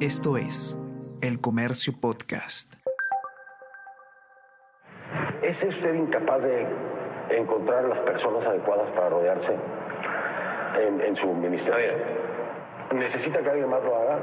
Esto es El Comercio Podcast. ¿Es usted incapaz de encontrar las personas adecuadas para rodearse en, en su ministerio? ¿Necesita que alguien más lo haga?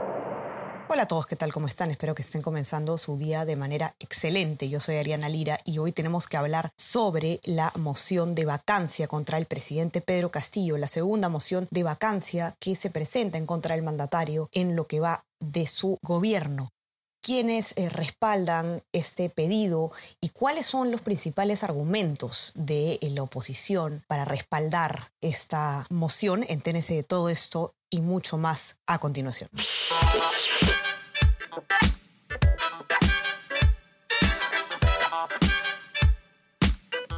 Hola a todos, ¿qué tal? ¿Cómo están? Espero que estén comenzando su día de manera excelente. Yo soy Ariana Lira y hoy tenemos que hablar sobre la moción de vacancia contra el presidente Pedro Castillo, la segunda moción de vacancia que se presenta en contra del mandatario en lo que va de su gobierno quiénes eh, respaldan este pedido y cuáles son los principales argumentos de eh, la oposición para respaldar esta moción. Enténese de todo esto y mucho más a continuación.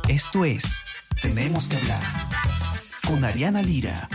Esto es Tenemos que hablar con Ariana Lira.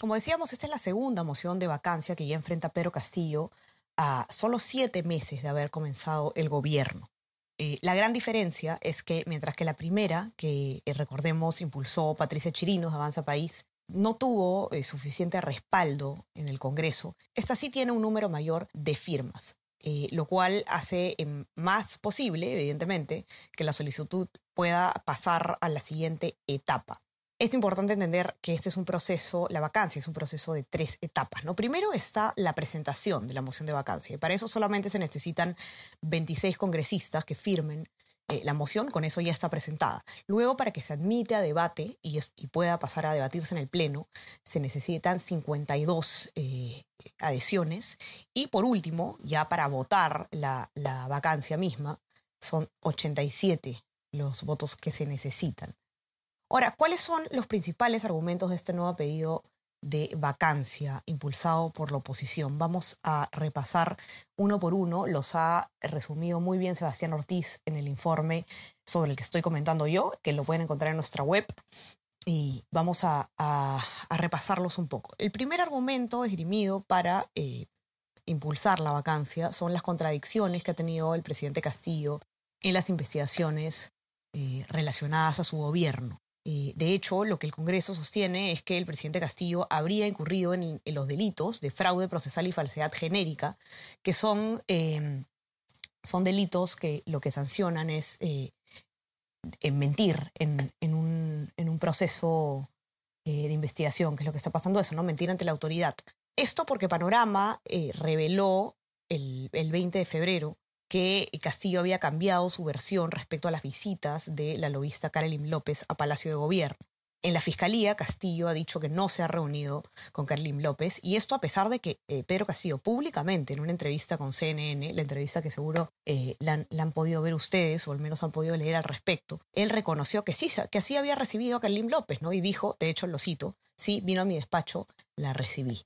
Como decíamos, esta es la segunda moción de vacancia que ya enfrenta Pedro Castillo a solo siete meses de haber comenzado el gobierno. Eh, la gran diferencia es que mientras que la primera, que eh, recordemos impulsó Patricia Chirinos, Avanza País, no tuvo eh, suficiente respaldo en el Congreso, esta sí tiene un número mayor de firmas, lo cual hace em, más posible, evidentemente, que la solicitud pueda pasar a la siguiente etapa. Es importante entender que este es un proceso, la vacancia es un proceso de tres etapas. ¿no? Primero está la presentación de la moción de vacancia. Para eso solamente se necesitan 26 congresistas que firmen eh, la moción, con eso ya está presentada. Luego, para que se admite a debate y, pueda pasar a debatirse en el Pleno, se necesitan 52 eh, adhesiones. Y por último, ya para votar la, la vacancia misma, son 87 los votos que se necesitan. Ahora, ¿cuáles son los principales argumentos de este nuevo pedido de vacancia impulsado por la oposición? Vamos a repasar uno por uno. Los ha resumido muy bien Sebastián Ortiz en el informe sobre el que estoy comentando yo, que lo pueden encontrar en nuestra web. Y vamos a, repasarlos un poco. El primer argumento esgrimido para eh, impulsar la vacancia son las contradicciones que ha tenido el presidente Castillo en las investigaciones eh, relacionadas a su gobierno. Eh, de hecho, lo que el Congreso sostiene es que el presidente Castillo habría incurrido en, los delitos de fraude procesal y falsedad genérica, que son, eh, son delitos que lo que sancionan es eh, mentir en, un, proceso de investigación, que es lo que está pasando eso, ¿no? Mentir ante la autoridad. Esto porque Panorama reveló el, el 20 de febrero que Castillo había cambiado su versión respecto a las visitas de la lobista Carolyn López a Palacio de Gobierno. En la fiscalía, Castillo ha dicho que no se ha reunido con Carolyn López, y esto a pesar de que eh, Pedro Castillo públicamente en una entrevista con CNN, la entrevista que seguro eh, la, han, podido ver ustedes, o al menos han podido leer al respecto, él reconoció que sí, que así había recibido a Carolyn López, ¿no? Y dijo, de hecho lo cito, sí, vino a mi despacho, la recibí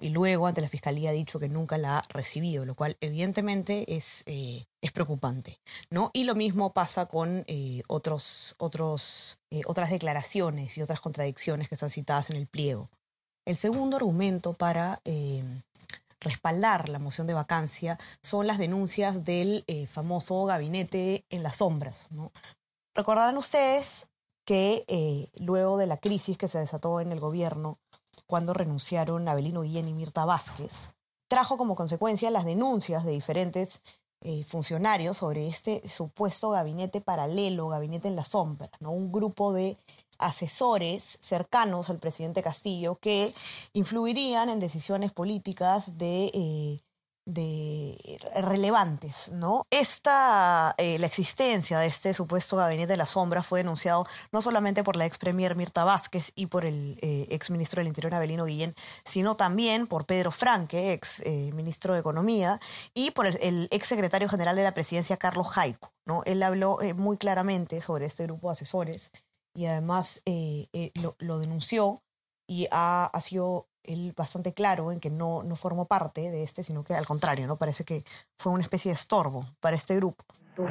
y luego ante la fiscalía ha dicho que nunca la ha recibido, lo cual evidentemente es, eh, es preocupante. ¿no? Y lo mismo pasa con eh, otros, otros, eh, otras declaraciones y otras contradicciones que están citadas en el pliego. El segundo argumento para respaldar la moción de vacancia son las denuncias del famoso gabinete en las sombras. ¿no? Recordarán ustedes que luego de la crisis que se desató en el gobierno, cuando renunciaron Abelino Guillén y Mirta Vázquez, trajo como consecuencia las denuncias de diferentes eh, funcionarios sobre este supuesto gabinete paralelo, gabinete en la sombra, ¿no? un grupo de asesores cercanos al presidente Castillo que influirían en decisiones políticas de eh, de relevantes, ¿no? Esta, eh, la existencia de este supuesto gabinete de la sombra fue denunciado no solamente por la ex premier Mirta Vázquez y por el eh, ex ministro del Interior Abelino Guillén, sino también por Pedro Franque, ex eh, ministro de Economía, y por el, ex secretario general de la presidencia Carlos Jaico, ¿no? Él habló muy claramente sobre este grupo de asesores y además lo, lo, denunció y ha, ha sido él bastante claro en que no, no formó parte de este, sino que al contrario, ¿no? Parece que fue una especie de estorbo para este grupo.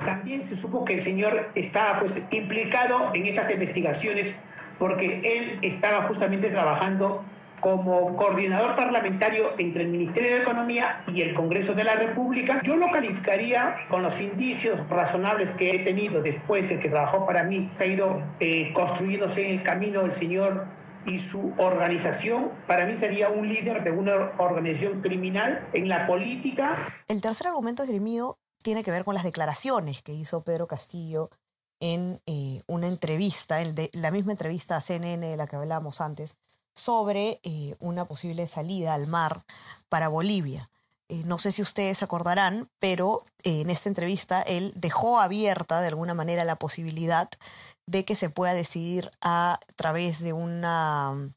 También se supo que el señor estaba pues, implicado en estas investigaciones porque él estaba justamente trabajando como coordinador parlamentario entre el Ministerio de Economía y el Congreso de la República, yo lo calificaría con los indicios razonables que he tenido después de que trabajó para mí, ha ido eh, construyéndose en el camino del señor y su organización, para mí sería un líder de una organización criminal en la política. El tercer argumento esgrimido tiene que ver con las declaraciones que hizo Pedro Castillo en eh, una entrevista, de, la misma entrevista a CNN de la que hablábamos antes, sobre eh, una posible salida al mar para Bolivia. Eh, no sé si ustedes acordarán, pero en esta entrevista él dejó abierta de alguna manera la posibilidad de que se pueda decidir a través de una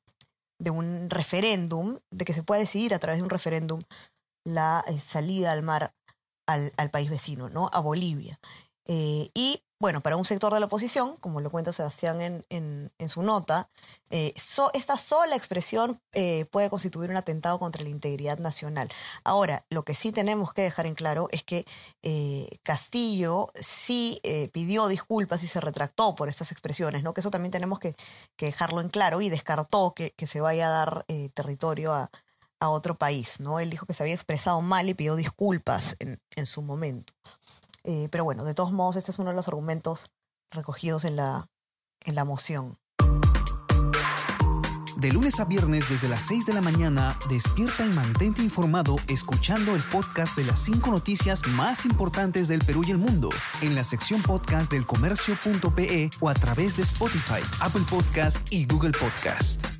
de un referéndum, de que se pueda decidir a través de un referéndum la salida al mar al, al, país vecino, ¿no? A Bolivia. y bueno, para un sector de la oposición, como lo cuenta Sebastián en, en, su nota, eh, esta sola expresión eh, puede constituir un atentado contra la integridad nacional. Ahora, lo que sí tenemos que dejar en claro es que eh, Castillo sí pidió disculpas y se retractó por estas expresiones, ¿no? Que eso también tenemos que, dejarlo en claro y descartó que, se vaya a dar territorio a, a, otro país, ¿no? Él dijo que se había expresado mal y pidió disculpas en, en su momento. Eh, pero bueno, de todos modos, este es uno de los argumentos recogidos en la, en la moción. De lunes a viernes desde las 6 de la mañana, despierta y mantente informado escuchando el podcast de las 5 noticias más importantes del Perú y el mundo en la sección podcast del comercio.pe o a través de Spotify, Apple Podcast y Google Podcast.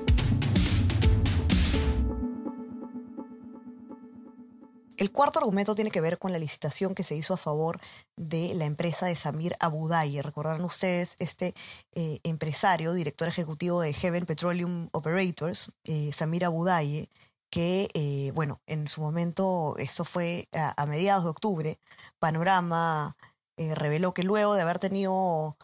El cuarto argumento tiene que ver con la licitación que se hizo a favor de la empresa de Samir Abudaye. Recordarán ustedes este eh, empresario, director ejecutivo de Heaven Petroleum Operators, eh, Samir Abudaye, que, eh, bueno, en su momento, esto fue a, mediados de octubre, Panorama reveló que luego de haber tenido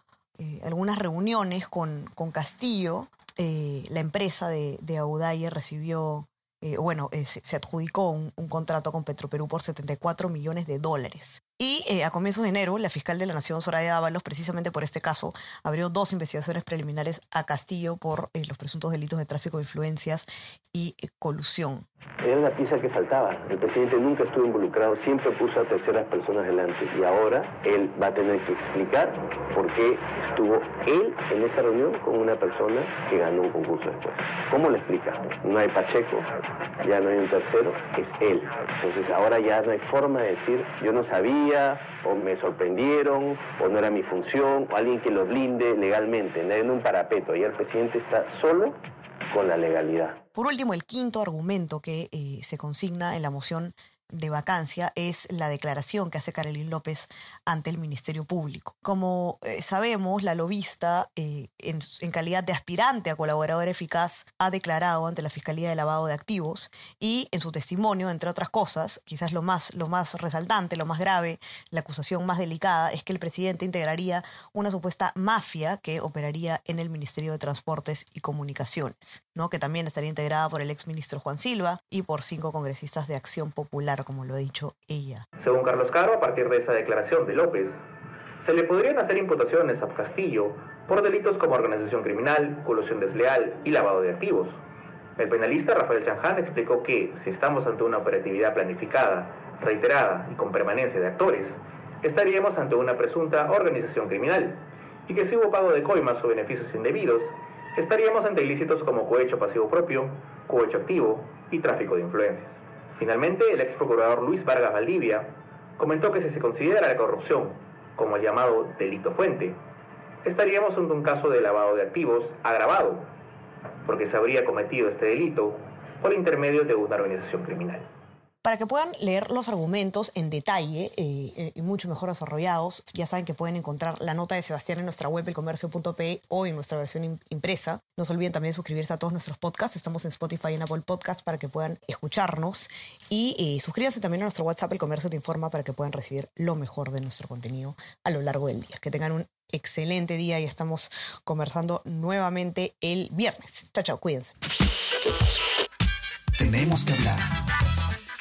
algunas reuniones con, con Castillo, la empresa de, de Abudaye recibió eh, bueno, eh, se, adjudicó un, un, contrato con Petroperú por 74 millones de dólares. Y eh, a comienzos de enero, la fiscal de la Nación, Soraya Ábalos, precisamente por este caso, abrió dos investigaciones preliminares a Castillo por eh, los presuntos delitos de tráfico de influencias y eh, colusión. Era la pieza que faltaba. El presidente nunca estuvo involucrado, siempre puso a terceras personas delante. Y ahora él va a tener que explicar por qué estuvo él en esa reunión con una persona que ganó un concurso después. ¿Cómo le explica? No hay Pacheco, ya no hay un tercero, es él. Entonces ahora ya no hay forma de decir, yo no sabía o me sorprendieron, o no era mi función, o alguien que lo blinde legalmente, en un parapeto. Y el presidente está solo con la legalidad. Por último, el quinto argumento que eh, se consigna en la moción de vacancia es la declaración que hace Carolín López ante el Ministerio Público. Como eh, sabemos, la lobista, eh, en, calidad de aspirante a colaborador eficaz, ha declarado ante la Fiscalía de Lavado de Activos y en su testimonio, entre otras cosas, quizás lo más, lo más resaltante, lo más grave, la acusación más delicada, es que el presidente integraría una supuesta mafia que operaría en el Ministerio de Transportes y Comunicaciones, ¿no? que también estaría integrada por el exministro Juan Silva y por cinco congresistas de Acción Popular como lo ha dicho ella. Según Carlos Caro, a partir de esa declaración de López, se le podrían hacer imputaciones a Castillo por delitos como organización criminal, colusión desleal y lavado de activos. El penalista Rafael Chanján explicó que, si estamos ante una operatividad planificada, reiterada y con permanencia de actores, estaríamos ante una presunta organización criminal, y que si hubo pago de coimas o beneficios indebidos, estaríamos ante ilícitos como cohecho pasivo propio, cohecho activo y tráfico de influencias. Finalmente, el ex procurador Luis Vargas Valdivia comentó que si se considera la corrupción como el llamado delito fuente, estaríamos ante un caso de lavado de activos agravado, porque se habría cometido este delito por intermedio de una organización criminal. Para que puedan leer los argumentos en detalle eh, eh, y mucho mejor desarrollados. Ya saben que pueden encontrar la nota de Sebastián en nuestra web, elcomercio.pe o en nuestra versión impresa. No se olviden también de suscribirse a todos nuestros podcasts. Estamos en Spotify y en Apple Podcasts para que puedan escucharnos. Y eh, suscríbanse también a nuestro WhatsApp, El Comercio Te Informa, para que puedan recibir lo mejor de nuestro contenido a lo largo del día. Que tengan un excelente día y estamos conversando nuevamente el viernes. Chao, chao, cuídense. Tenemos que hablar